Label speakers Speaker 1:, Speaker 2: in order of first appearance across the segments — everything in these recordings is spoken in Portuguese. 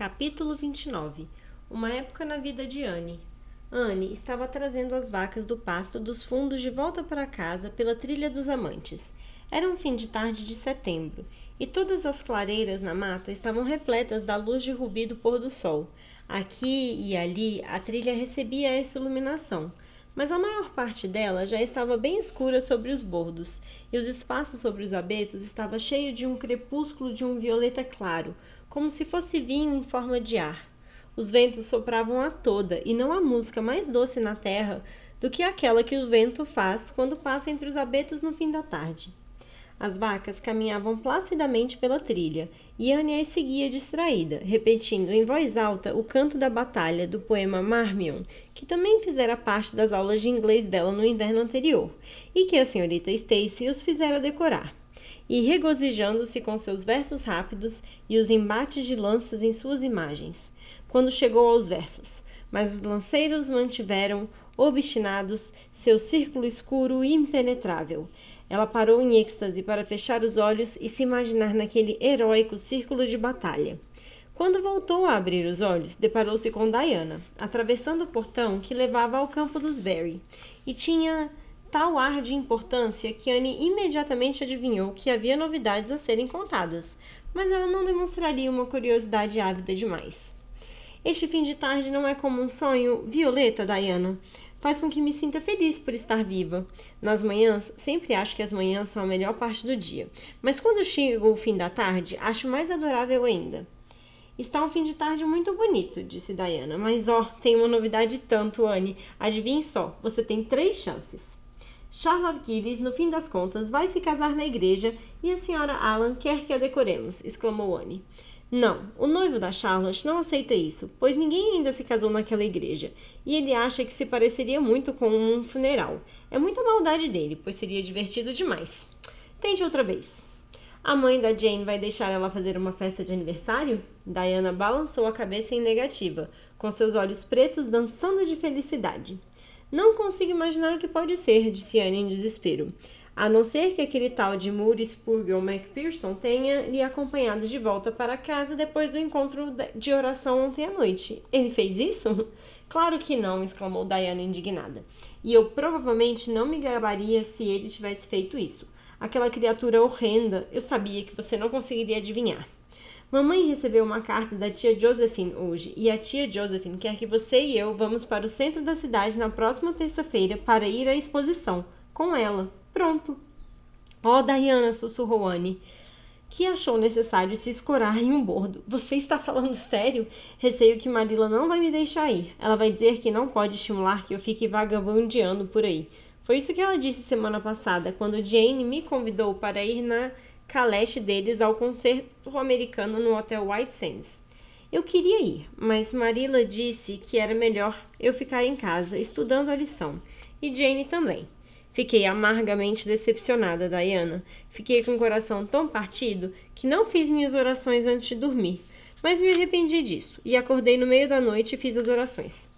Speaker 1: Capítulo 29 Uma época na vida de Anne. Anne estava trazendo as vacas do pasto dos fundos de volta para casa pela trilha dos amantes. Era um fim de tarde de setembro, e todas as clareiras na mata estavam repletas da luz de rubi do pôr do sol. Aqui e ali a trilha recebia essa iluminação, mas a maior parte dela já estava bem escura sobre os bordos, e os espaços sobre os abetos estava cheio de um crepúsculo de um violeta claro, como se fosse vinho em forma de ar. Os ventos sopravam a toda, e não há música mais doce na terra do que aquela que o vento faz quando passa entre os abetos no fim da tarde. As vacas caminhavam placidamente pela trilha, e Anne as seguia distraída, repetindo em voz alta o canto da batalha do poema Marmion, que também fizera parte das aulas de inglês dela no inverno anterior, e que a senhorita Stacy os fizera decorar e regozijando-se com seus versos rápidos e os embates de lanças em suas imagens, quando chegou aos versos. Mas os lanceiros mantiveram, obstinados, seu círculo escuro e impenetrável. Ela parou em êxtase para fechar os olhos e se imaginar naquele heróico círculo de batalha. Quando voltou a abrir os olhos, deparou-se com Diana, atravessando o portão que levava ao campo dos Barry, e tinha tal ar de importância que Anne imediatamente adivinhou que havia novidades a serem contadas, mas ela não demonstraria uma curiosidade ávida demais. Este fim de tarde não é como um sonho, Violeta, Diana. Faz com que me sinta feliz por estar viva. Nas manhãs, sempre acho que as manhãs são a melhor parte do dia, mas quando chega o fim da tarde, acho mais adorável ainda. Está um fim de tarde muito bonito, disse Diana, mas ó, oh, tem uma novidade tanto, Anne. Adivinhe só, você tem três chances. Charlotte Gillis, no fim das contas, vai se casar na igreja e a senhora Alan quer que a decoremos, exclamou Anne. Não, o noivo da Charlotte não aceita isso, pois ninguém ainda se casou naquela igreja, e ele acha que se pareceria muito com um funeral. É muita maldade dele, pois seria divertido demais. Tente outra vez. A mãe da Jane vai deixar ela fazer uma festa de aniversário? Diana balançou a cabeça em negativa, com seus olhos pretos dançando de felicidade. Não consigo imaginar o que pode ser, disse Anne em desespero. A não ser que aquele tal de Moody Spurgeon MacPherson tenha lhe acompanhado de volta para casa depois do encontro de oração ontem à noite. Ele fez isso? Claro que não, exclamou Diana indignada. E eu provavelmente não me gabaria se ele tivesse feito isso. Aquela criatura horrenda, eu sabia que você não conseguiria adivinhar. Mamãe recebeu uma carta da tia Josephine hoje e a tia Josephine quer que você e eu vamos para o centro da cidade na próxima terça-feira para ir à exposição. Com ela. Pronto. Oh, Diana, sussurrou Anne, que achou necessário se escorar em um bordo. Você está falando sério? Receio que Marilla não vai me deixar ir. Ela vai dizer que não pode estimular que eu fique vagabundeando por aí. Foi isso que ela disse semana passada, quando Jane me convidou para ir na caleche deles ao concerto americano no Hotel White Sands. Eu queria ir, mas Marilla disse que era melhor eu ficar em casa estudando a lição, e Jane também. Fiquei amargamente decepcionada, Diana. Fiquei com o coração tão partido que não fiz minhas orações antes de dormir, mas me arrependi disso e acordei no meio da noite e fiz as orações.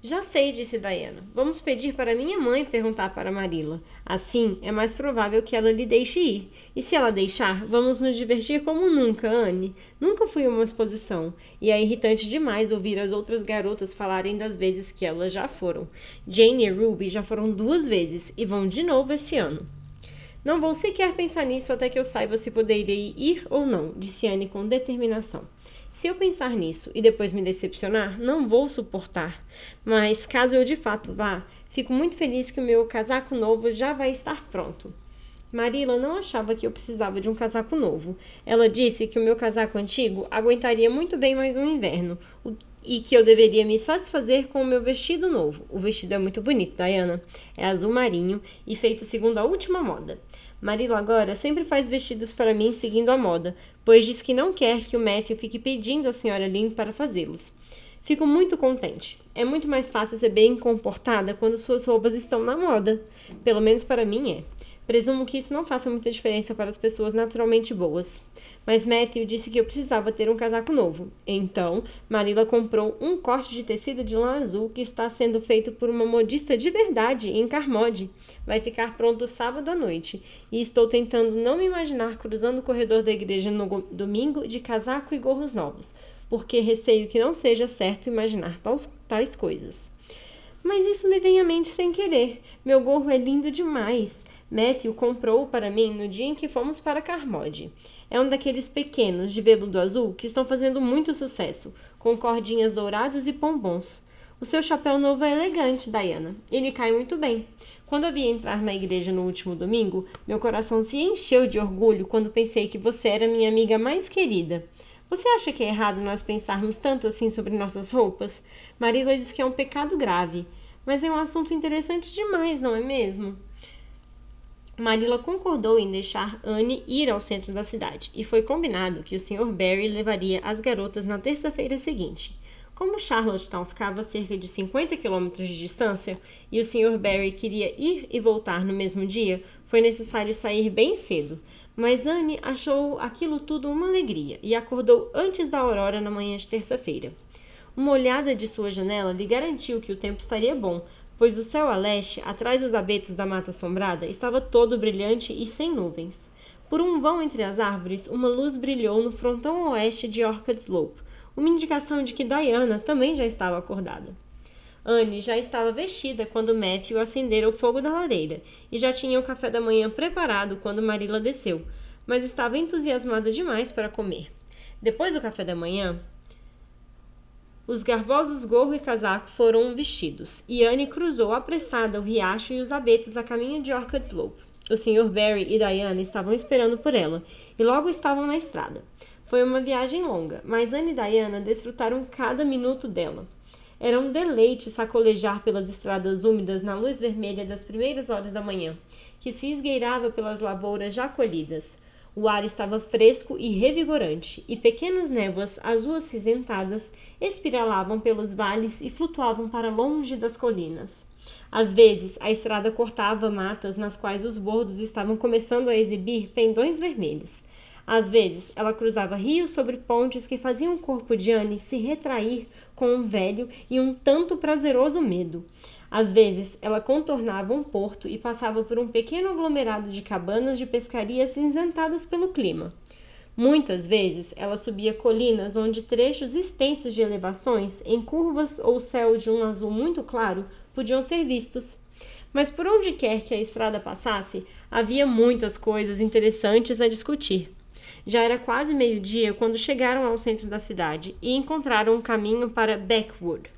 Speaker 1: Já sei, disse Diana. Vamos pedir para minha mãe perguntar para Marilla. Assim, é mais provável que ela lhe deixe ir. E se ela deixar, vamos nos divertir como nunca, Anne. Nunca fui a uma exposição. E é irritante demais ouvir as outras garotas falarem das vezes que elas já foram. Jane e Ruby já foram duas vezes e vão de novo esse ano. Não vou sequer pensar nisso até que eu saiba se poderei ir ou não, disse Anne com determinação. Se eu pensar nisso e depois me decepcionar, não vou suportar. Mas caso eu de fato vá, fico muito feliz que o meu casaco novo já vai estar pronto. Marila não achava que eu precisava de um casaco novo. Ela disse que o meu casaco antigo aguentaria muito bem mais um inverno e que eu deveria me satisfazer com o meu vestido novo. O vestido é muito bonito, Diana. É azul marinho e feito segundo a última moda. Marilo agora sempre faz vestidos para mim seguindo a moda, pois diz que não quer que o Matthew fique pedindo à senhora Lynn para fazê-los. Fico muito contente. É muito mais fácil ser bem comportada quando suas roupas estão na moda. Pelo menos para mim é. Presumo que isso não faça muita diferença para as pessoas naturalmente boas. Mas Matthew disse que eu precisava ter um casaco novo. Então, Marilla comprou um corte de tecido de lã azul que está sendo feito por uma modista de verdade em Carmode. Vai ficar pronto sábado à noite. E estou tentando não me imaginar cruzando o corredor da igreja no domingo de casaco e gorros novos. porque receio que não seja certo imaginar tais, coisas. Mas isso me vem à mente sem querer. Meu gorro é lindo demais. Matthew comprou para mim no dia em que fomos para Carmode. É um daqueles pequenos de veludo azul que estão fazendo muito sucesso, com cordinhas douradas e pombons. O seu chapéu novo é elegante, Diana. Ele cai muito bem. Quando eu vi entrar na igreja no último domingo, meu coração se encheu de orgulho quando pensei que você era minha amiga mais querida. Você acha que é errado nós pensarmos tanto assim sobre nossas roupas? Marila diz que é um pecado grave, mas é um assunto interessante demais, não é mesmo? Marilla concordou em deixar Anne ir ao centro da cidade, e foi combinado que o Sr. Barry levaria as garotas na terça-feira seguinte. Como Charlottetown ficava a cerca de 50 quilômetros de distância e o Sr. Barry queria ir e voltar no mesmo dia, foi necessário sair bem cedo. Mas Anne achou aquilo tudo uma alegria e acordou antes da aurora na manhã de terça-feira. Uma olhada de sua janela lhe garantiu que o tempo estaria bom, pois o céu a leste, atrás dos abetos da mata assombrada, estava todo brilhante e sem nuvens. Por um vão entre as árvores, uma luz brilhou no frontão oeste de Orchard Slope, uma indicação de que Diana também já estava acordada. Anne já estava vestida quando Matthew acendera o fogo da lareira e já tinha o café da manhã preparado quando Marilla desceu, mas estava entusiasmada demais para comer. Depois do café da manhã, os garbosos gorro e casaco foram vestidos, e Anne cruzou apressada o riacho e os abetos a caminho de Orchard Slope. O Sr. Barry e Diana estavam esperando por ela, e logo estavam na estrada. Foi uma viagem longa, mas Anne e Diana desfrutaram cada minuto dela. Era um deleite sacolejar pelas estradas úmidas na luz vermelha das primeiras horas da manhã, que se esgueirava pelas lavouras já colhidas. O ar estava fresco e revigorante, e pequenas névoas azul acinzentadas espiralavam pelos vales e flutuavam para longe das colinas. Às vezes, a estrada cortava matas nas quais os bordos estavam começando a exibir pendões vermelhos. Às vezes, ela cruzava rios sobre pontes que faziam o corpo de Anne se retrair com um velho e um tanto prazeroso medo. Às vezes, ela contornava um porto e passava por um pequeno aglomerado de cabanas de pescaria cinzentadas pelo clima. Muitas vezes ela subia colinas onde trechos extensos de elevações, em curvas ou céu de um azul muito claro, podiam ser vistos. Mas por onde quer que a estrada passasse, havia muitas coisas interessantes a discutir. Já era quase meio-dia quando chegaram ao centro da cidade e encontraram um caminho para Beckwood.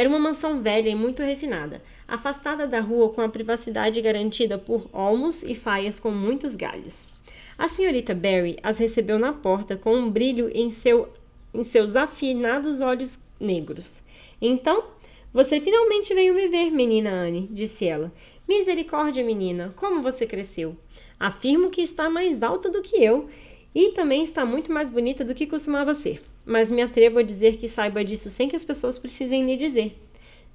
Speaker 1: Era uma mansão velha e muito refinada, afastada da rua com a privacidade garantida por olmos e faias com muitos galhos. A senhorita Barry as recebeu na porta com um brilho em, seu, em seus afinados olhos negros. Então, você finalmente veio me ver, menina Anne, disse ela. Misericórdia, menina, como você cresceu. Afirmo que está mais alta do que eu e também está muito mais bonita do que costumava ser. Mas me atrevo a dizer que saiba disso sem que as pessoas precisem lhe dizer.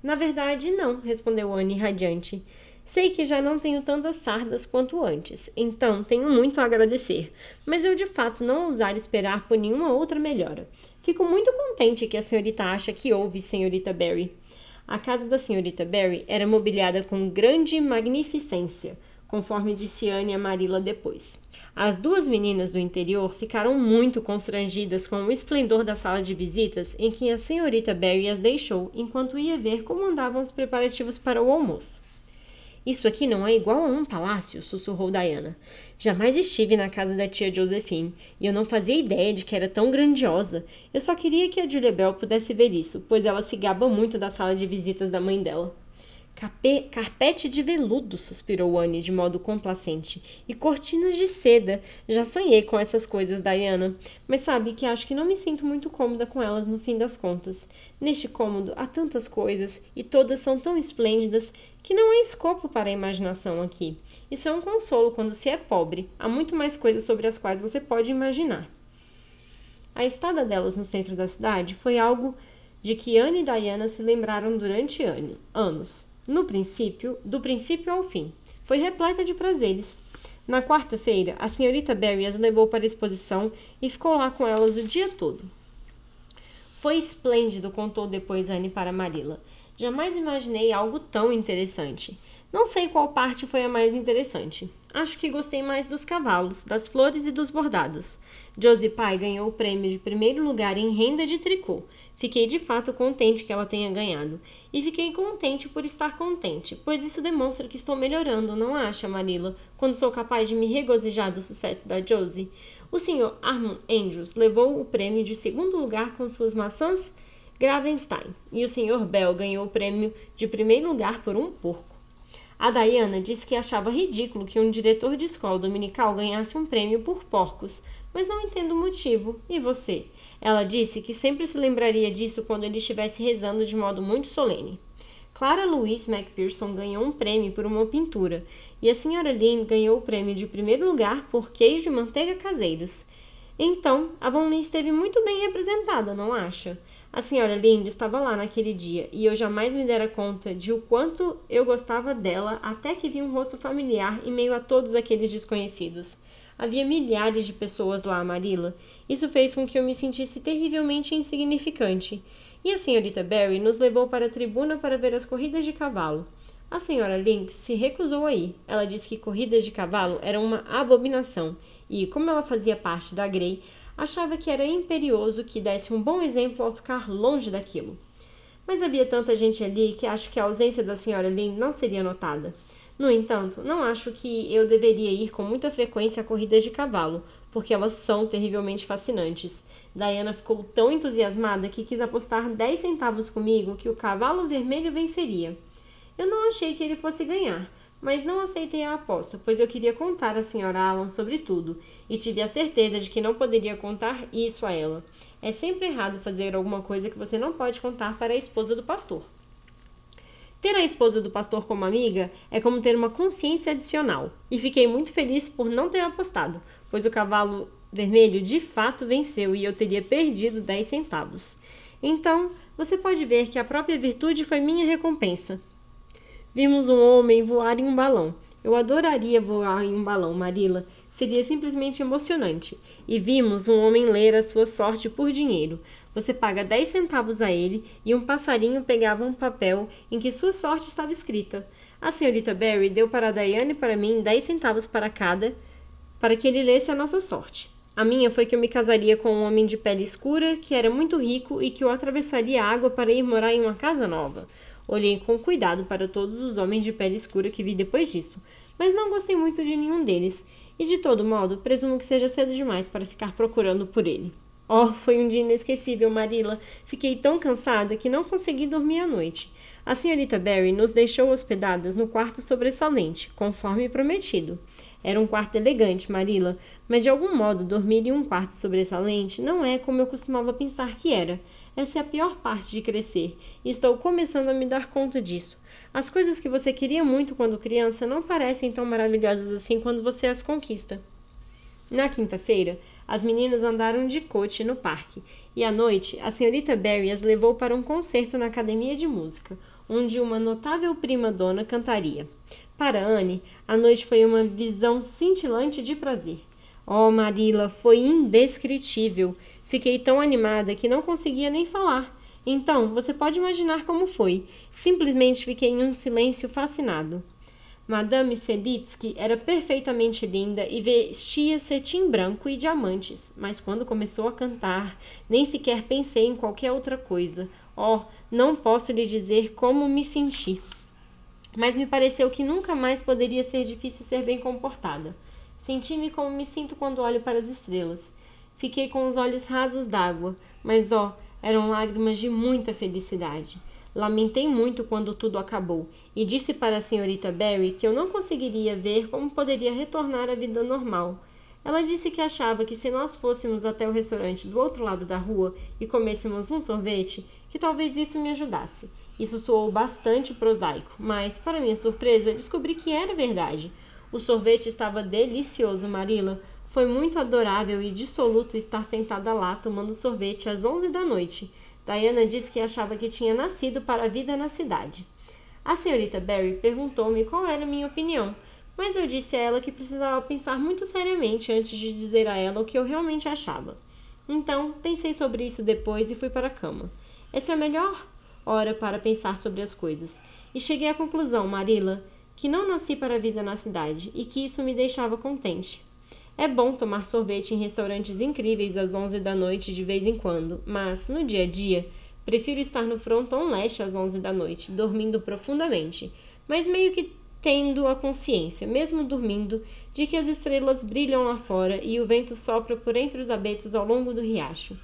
Speaker 1: Na verdade, não, respondeu Anne radiante. Sei que já não tenho tantas sardas quanto antes, então tenho muito a agradecer, mas eu de fato não ousar esperar por nenhuma outra melhora. Fico muito contente que a senhorita acha que houve, senhorita Barry. A casa da senhorita Barry era mobiliada com grande magnificência, conforme disse Anne a Marilla depois. As duas meninas do interior ficaram muito constrangidas com o esplendor da sala de visitas em que a senhorita Barry as deixou enquanto ia ver como andavam os preparativos para o almoço. Isso aqui não é igual a um palácio, sussurrou Diana. Jamais estive na casa da tia Josephine e eu não fazia ideia de que era tão grandiosa. Eu só queria que a Julia Bell pudesse ver isso, pois ela se gaba muito da sala de visitas da mãe dela. Capê, carpete de veludo, suspirou Anne de modo complacente. E cortinas de seda. Já sonhei com essas coisas, Diana. Mas sabe que acho que não me sinto muito cômoda com elas no fim das contas. Neste cômodo há tantas coisas e todas são tão esplêndidas que não há escopo para a imaginação aqui. Isso é um consolo quando se é pobre. Há muito mais coisas sobre as quais você pode imaginar. A estada delas no centro da cidade foi algo de que Anne e Diana se lembraram durante anos. No princípio, do princípio ao fim. Foi repleta de prazeres. Na quarta-feira, a senhorita Barry as levou para a exposição e ficou lá com elas o dia todo. Foi esplêndido, contou depois Anne para Marilla. Jamais imaginei algo tão interessante. Não sei qual parte foi a mais interessante. acho que gostei mais dos cavalos, das flores e dos bordados. Josie Pye ganhou o prêmio de primeiro lugar em renda de tricô. Fiquei de fato contente que ela tenha ganhado. E fiquei contente por estar contente, pois isso demonstra que estou melhorando, não acha, Marilla, quando sou capaz de me regozijar do sucesso da Josie? O Sr. Armand Andrews levou o prêmio de segundo lugar com suas maçãs Gravenstein, e o Sr. Bell ganhou o prêmio de primeiro lugar por um porco. A Diana disse que achava ridículo que um diretor de escola dominical ganhasse um prêmio por porcos, mas não entendo o motivo. E você? Ela disse que sempre se lembraria disso quando ele estivesse rezando de modo muito solene. Clara Louise McPherson ganhou um prêmio por uma pintura, e a senhora Lynn ganhou o prêmio de primeiro lugar por queijo e manteiga caseiros. Então, a Von Lee esteve muito bem representada, não acha? A senhora Linda estava lá naquele dia e eu jamais me dera conta de o quanto eu gostava dela até que vi um rosto familiar em meio a todos aqueles desconhecidos. Havia milhares de pessoas lá, Marilla. Isso fez com que eu me sentisse terrivelmente insignificante. E a senhorita Barry nos levou para a tribuna para ver as corridas de cavalo. A senhora Lind se recusou a ir. Ela disse que corridas de cavalo eram uma abominação e, como ela fazia parte da Grey, achava que era imperioso que desse um bom exemplo ao ficar longe daquilo. Mas havia tanta gente ali que acho que a ausência da senhora Lynn não seria notada. No entanto, não acho que eu deveria ir com muita frequência a corridas de cavalo, porque elas são terrivelmente fascinantes. Diana ficou tão entusiasmada que quis apostar 10 centavos comigo que o cavalo vermelho venceria. Eu não achei que ele fosse ganhar, mas não aceitei a aposta, pois eu queria contar à senhora Alan sobre tudo, e tive a certeza de que não poderia contar isso a ela. É sempre errado fazer alguma coisa que você não pode contar para a esposa do pastor. Ter a esposa do pastor como amiga é como ter uma consciência adicional, e fiquei muito feliz por não ter apostado, pois o cavalo vermelho de fato venceu e eu teria perdido 10 centavos. Então, você pode ver que a própria virtude foi minha recompensa. Vimos um homem voar em um balão. Eu adoraria voar em um balão, Marila. Seria simplesmente emocionante. E vimos um homem ler a sua sorte por dinheiro. Você paga 10 centavos a ele e um passarinho pegava um papel em que sua sorte estava escrita. A senhorita Barry deu para Diane e para mim 10 centavos para cada para que ele lesse a nossa sorte. A minha foi que eu me casaria com um homem de pele escura que era muito rico e que eu atravessaria a água para ir morar em uma casa nova. Olhei com cuidado para todos os homens de pele escura que vi depois disso, mas não gostei muito de nenhum deles, e de todo modo, presumo que seja cedo demais para ficar procurando por ele. Oh, foi um dia inesquecível, Marilla. Fiquei tão cansada que não consegui dormir à noite. A senhorita Barry nos deixou hospedadas no quarto sobressalente, conforme prometido. Era um quarto elegante, Marilla, mas de algum modo dormir em um quarto sobressalente não é como eu costumava pensar que era. Essa é a pior parte de crescer, e estou começando a me dar conta disso. As coisas que você queria muito quando criança não parecem tão maravilhosas assim quando você as conquista. Na quinta-feira, as meninas andaram de coche no parque, e à noite, a senhorita Barry as levou para um concerto na academia de música, onde uma notável prima-dona cantaria. Para Anne, a noite foi uma visão cintilante de prazer. Oh, Marilla, foi indescritível. Fiquei tão animada que não conseguia nem falar. Então, você pode imaginar como foi. Simplesmente fiquei em um silêncio fascinado. Madame Selitsky era perfeitamente linda e vestia cetim branco e diamantes, mas quando começou a cantar, nem sequer pensei em qualquer outra coisa. Oh, não posso lhe dizer como me senti. Mas me pareceu que nunca mais poderia ser difícil ser bem comportada. Senti-me como me sinto quando olho para as estrelas. Fiquei com os olhos rasos d'água, mas ó, eram lágrimas de muita felicidade. Lamentei muito quando tudo acabou e disse para a senhorita Barry que eu não conseguiria ver como poderia retornar à vida normal. Ela disse que achava que se nós fôssemos até o restaurante do outro lado da rua e comêssemos um sorvete, que talvez isso me ajudasse. Isso soou bastante prosaico, mas, para minha surpresa, descobri que era verdade. O sorvete estava delicioso, Marilla. Foi muito adorável e dissoluto estar sentada lá tomando sorvete às onze da noite. Diana disse que achava que tinha nascido para a vida na cidade. A senhorita Barry perguntou-me qual era a minha opinião, mas eu disse a ela que precisava pensar muito seriamente antes de dizer a ela o que eu realmente achava. Então, pensei sobre isso depois e fui para a cama. Essa é a melhor hora para pensar sobre as coisas. E cheguei à conclusão, Marilla, que não nasci para a vida na cidade e que isso me deixava contente. É bom tomar sorvete em restaurantes incríveis às 11 da noite de vez em quando, mas, no dia a dia, prefiro estar no fronton leste às 11 da noite, dormindo profundamente, mas meio que tendo a consciência, mesmo dormindo, de que as estrelas brilham lá fora e o vento sopra por entre os abetos ao longo do riacho.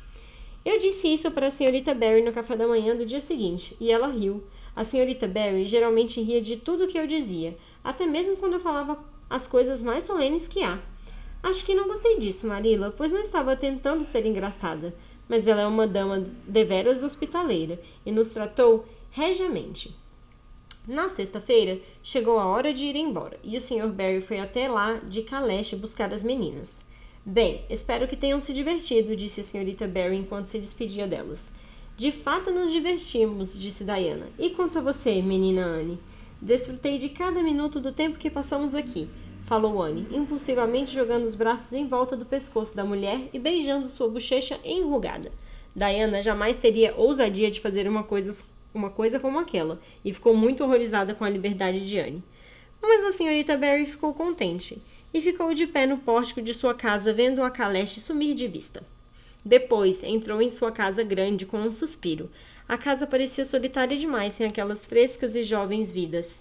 Speaker 1: Eu disse isso para a senhorita Barry no café da manhã do dia seguinte, e ela riu. A senhorita Barry geralmente ria de tudo que eu dizia, até mesmo quando eu falava as coisas mais solenes que há. Acho que não gostei disso, Marilla, pois não estava tentando ser engraçada, mas ela é uma dama deveras hospitaleira e nos tratou regiamente. Na sexta-feira, chegou a hora de ir embora e o Sr. Barry foi até lá de caleche buscar as meninas. Bem, espero que tenham se divertido, disse a senhorita Barry enquanto se despedia delas. De fato nos divertimos, disse Diana. E quanto a você, menina Anne? Desfrutei de cada minuto do tempo que passamos aqui, falou Anne, impulsivamente jogando os braços em volta do pescoço da mulher e beijando sua bochecha enrugada. Diana jamais teria ousadia de fazer uma coisa, uma coisa como aquela, e ficou muito horrorizada com a liberdade de Anne. Mas a senhorita Barry ficou contente e ficou de pé no pórtico de sua casa vendo a caleche sumir de vista. Depois entrou em sua casa grande com um suspiro. A casa parecia solitária demais sem aquelas frescas e jovens vidas.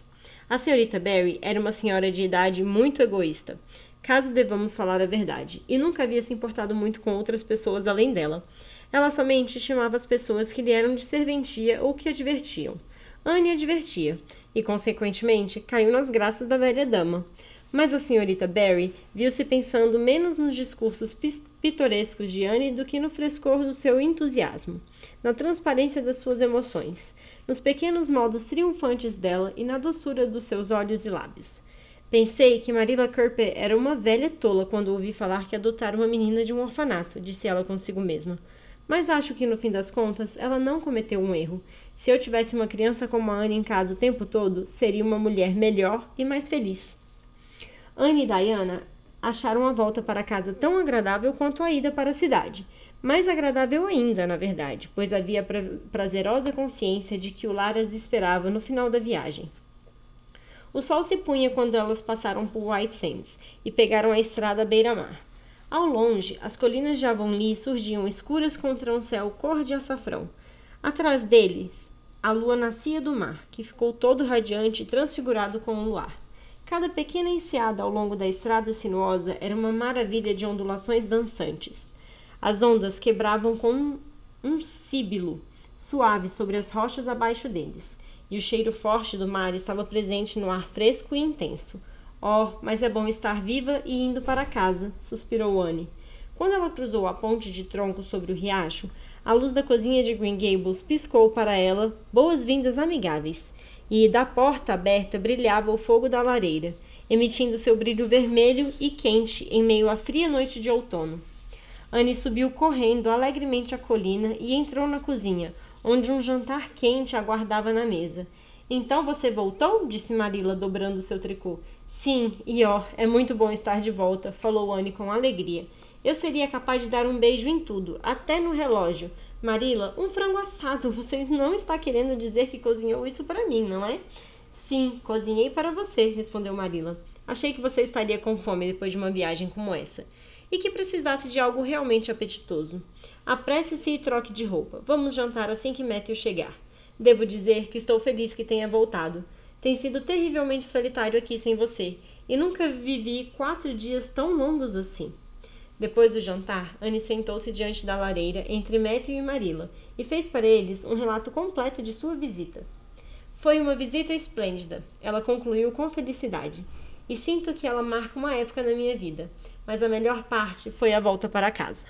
Speaker 1: A senhorita Barry era uma senhora de idade muito egoísta, caso devamos falar a verdade, e nunca havia se importado muito com outras pessoas além dela. Ela somente estimava as pessoas que lhe eram de serventia ou que a divertiam. Anne a divertia, e, consequentemente, caiu nas graças da velha dama. Mas a senhorita Barry viu-se pensando menos nos discursos pitorescos de Anne do que no frescor do seu entusiasmo, na transparência das suas emoções, nos pequenos modos triunfantes dela e na doçura dos seus olhos e lábios. Pensei que Marilla Curper era uma velha tola quando ouvi falar que adotara uma menina de um orfanato, disse ela consigo mesma. Mas acho que no fim das contas ela não cometeu um erro. Se eu tivesse uma criança como a Anne em casa o tempo todo, seria uma mulher melhor e mais feliz. Anne e Diana acharam a volta para casa tão agradável quanto a ida para a cidade. Mais agradável ainda, na verdade, pois havia pra prazerosa consciência de que o lar as esperava no final da viagem. O sol se punha quando elas passaram por White Sands e pegaram a estrada beira-mar. Ao longe, as colinas de Avonlea surgiam escuras contra um céu cor de açafrão. Atrás deles, a lua nascia do mar, que ficou todo radiante e transfigurado com o luar. Cada pequena enseada ao longo da estrada sinuosa era uma maravilha de ondulações dançantes. As ondas quebravam com um síbilo suave sobre as rochas abaixo deles, e o cheiro forte do mar estava presente no ar fresco e intenso. Oh, mas é bom estar viva e indo para casa, suspirou Anne. Quando ela cruzou a ponte de troncos sobre o riacho, a luz da cozinha de Green Gables piscou para ela boas-vindas amigáveis e da porta aberta brilhava o fogo da lareira, emitindo seu brilho vermelho e quente em meio à fria noite de outono. Anne subiu correndo alegremente a colina e entrou na cozinha, onde um jantar quente aguardava na mesa. Então você voltou? disse Marilla, dobrando seu tricô. Sim, e ó, é muito bom estar de volta, falou Anne com alegria. Eu seria capaz de dar um beijo em tudo, até no relógio, Marila, um frango assado. Você não está querendo dizer que cozinhou isso para mim, não é? Sim, cozinhei para você, respondeu Marila. Achei que você estaria com fome depois de uma viagem como essa e que precisasse de algo realmente apetitoso. Apresse-se e troque de roupa. Vamos jantar assim que Matthew chegar. Devo dizer que estou feliz que tenha voltado. Tem sido terrivelmente solitário aqui sem você e nunca vivi quatro dias tão longos assim. Depois do jantar, Anne sentou-se diante da lareira entre Matthew e Marilla e fez para eles um relato completo de sua visita. Foi uma visita esplêndida, ela concluiu com felicidade, e sinto que ela marca uma época na minha vida, mas a melhor parte foi a volta para casa.